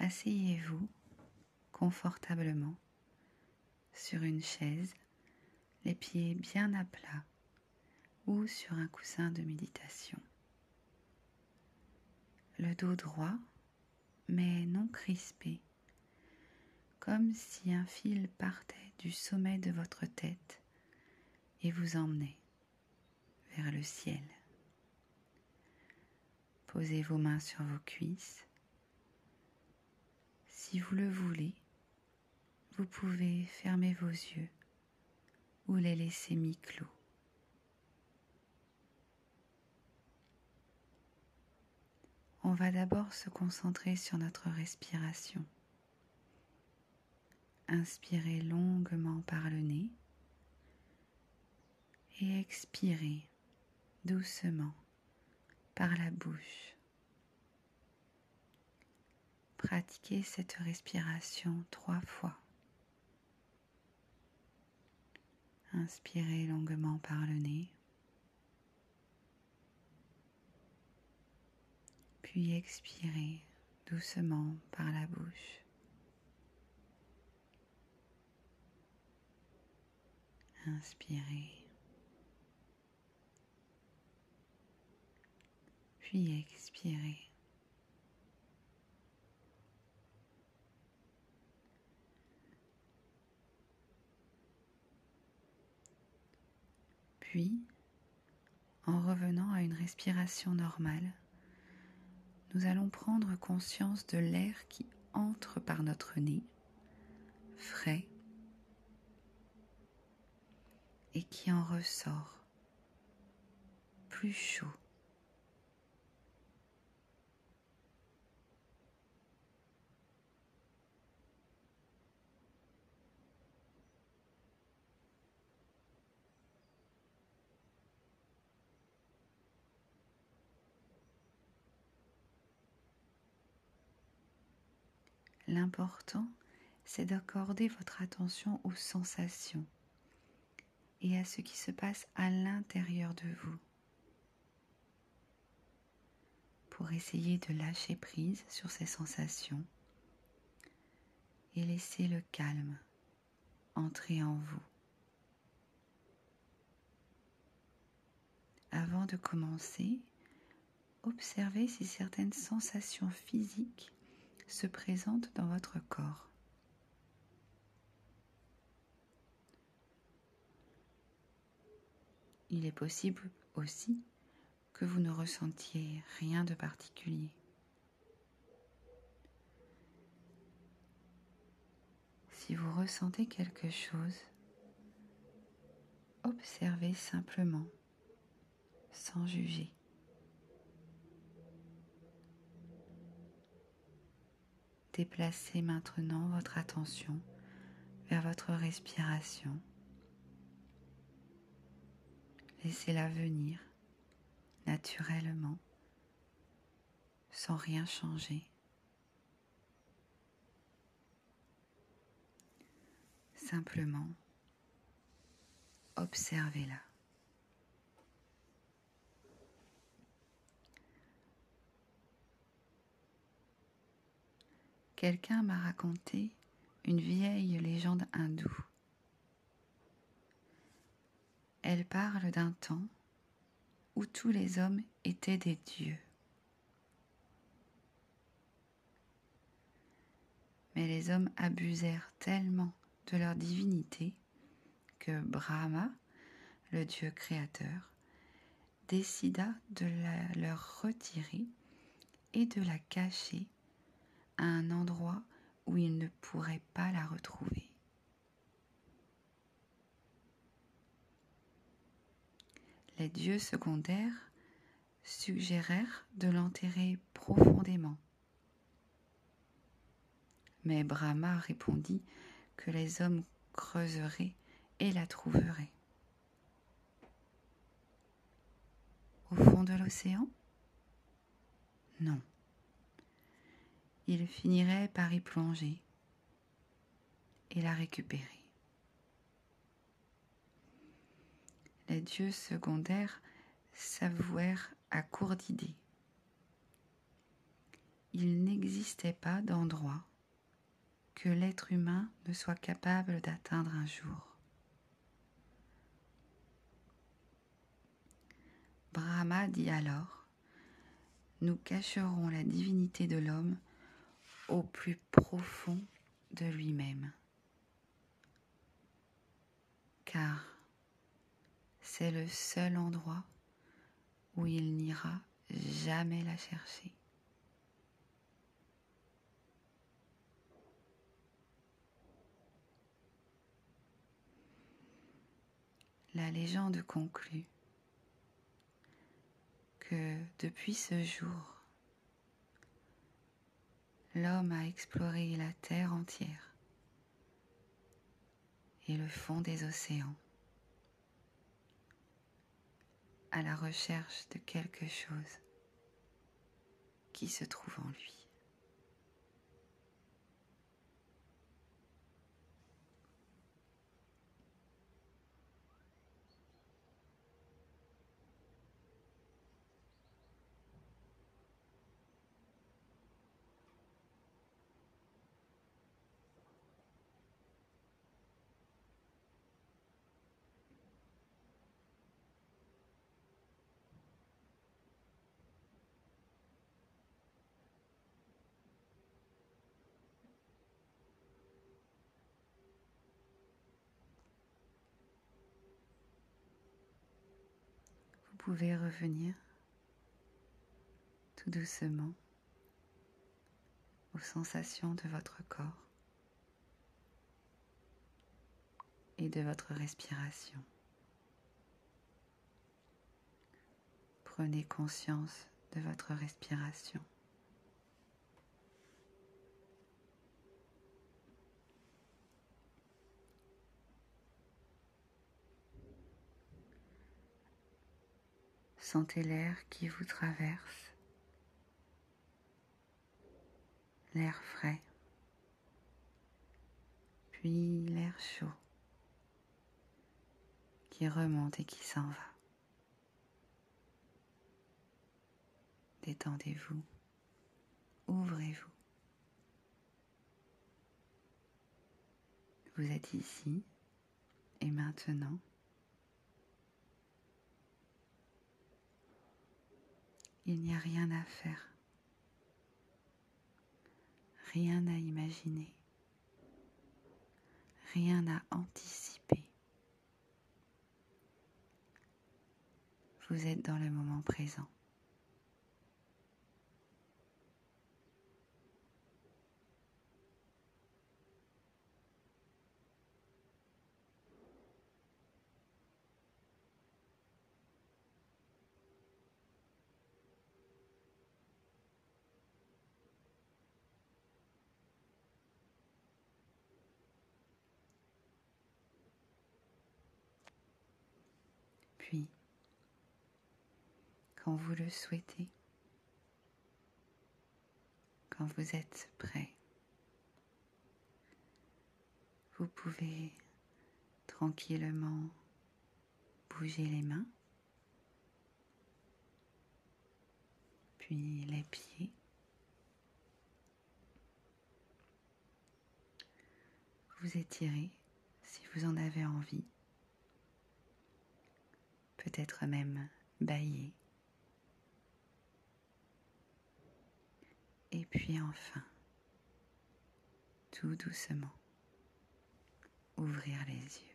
asseyez-vous confortablement sur une chaise, les pieds bien à plat ou sur un coussin de méditation. Le dos droit, mais non crispé, comme si un fil partait du sommet de votre tête et vous emmenait vers le ciel. Posez vos mains sur vos cuisses. Si vous le voulez, vous pouvez fermer vos yeux ou les laisser mi-clos. On va d'abord se concentrer sur notre respiration. Inspirez longuement par le nez et expirez doucement par la bouche. Pratiquez cette respiration trois fois. Inspirez longuement par le nez. Puis expirez doucement par la bouche. Inspirez. Puis expirez. Puis, en revenant à une respiration normale, nous allons prendre conscience de l'air qui entre par notre nez, frais, et qui en ressort, plus chaud. L'important, c'est d'accorder votre attention aux sensations et à ce qui se passe à l'intérieur de vous pour essayer de lâcher prise sur ces sensations et laisser le calme entrer en vous. Avant de commencer, observez si certaines sensations physiques se présente dans votre corps. Il est possible aussi que vous ne ressentiez rien de particulier. Si vous ressentez quelque chose, observez simplement, sans juger. Déplacez maintenant votre attention vers votre respiration. Laissez-la venir naturellement, sans rien changer. Simplement, observez-la. Quelqu'un m'a raconté une vieille légende hindoue. Elle parle d'un temps où tous les hommes étaient des dieux. Mais les hommes abusèrent tellement de leur divinité que Brahma, le dieu créateur, décida de la leur retirer et de la cacher à un endroit où il ne pourrait pas la retrouver. Les dieux secondaires suggérèrent de l'enterrer profondément. Mais Brahma répondit que les hommes creuseraient et la trouveraient. Au fond de l'océan? Non il finirait par y plonger et la récupérer. Les dieux secondaires s'avouèrent à court d'idées. il n'existait pas d'endroit que l'être humain ne soit capable d'atteindre un jour. Brahma dit alors, nous cacherons la divinité de l'homme au plus profond de lui-même, car c'est le seul endroit où il n'ira jamais la chercher. La légende conclut que depuis ce jour, l'homme a exploré la terre entière et le fond des océans à la recherche de quelque chose qui se trouve en lui. Pouvez revenir tout doucement aux sensations de votre corps et de votre respiration. Prenez conscience de votre respiration. Sentez l'air qui vous traverse, l'air frais, puis l'air chaud qui remonte et qui s'en va. Détendez-vous, ouvrez-vous. Vous êtes ici et maintenant. Il n'y a rien à faire, rien à imaginer, rien à anticiper. Vous êtes dans le moment présent. Puis, vous le souhaitez, quand vous êtes prêt, vous pouvez tranquillement bouger les mains, puis les pieds. Vous étirez si vous en avez envie peut-être même bailler. Et puis enfin, tout doucement, ouvrir les yeux.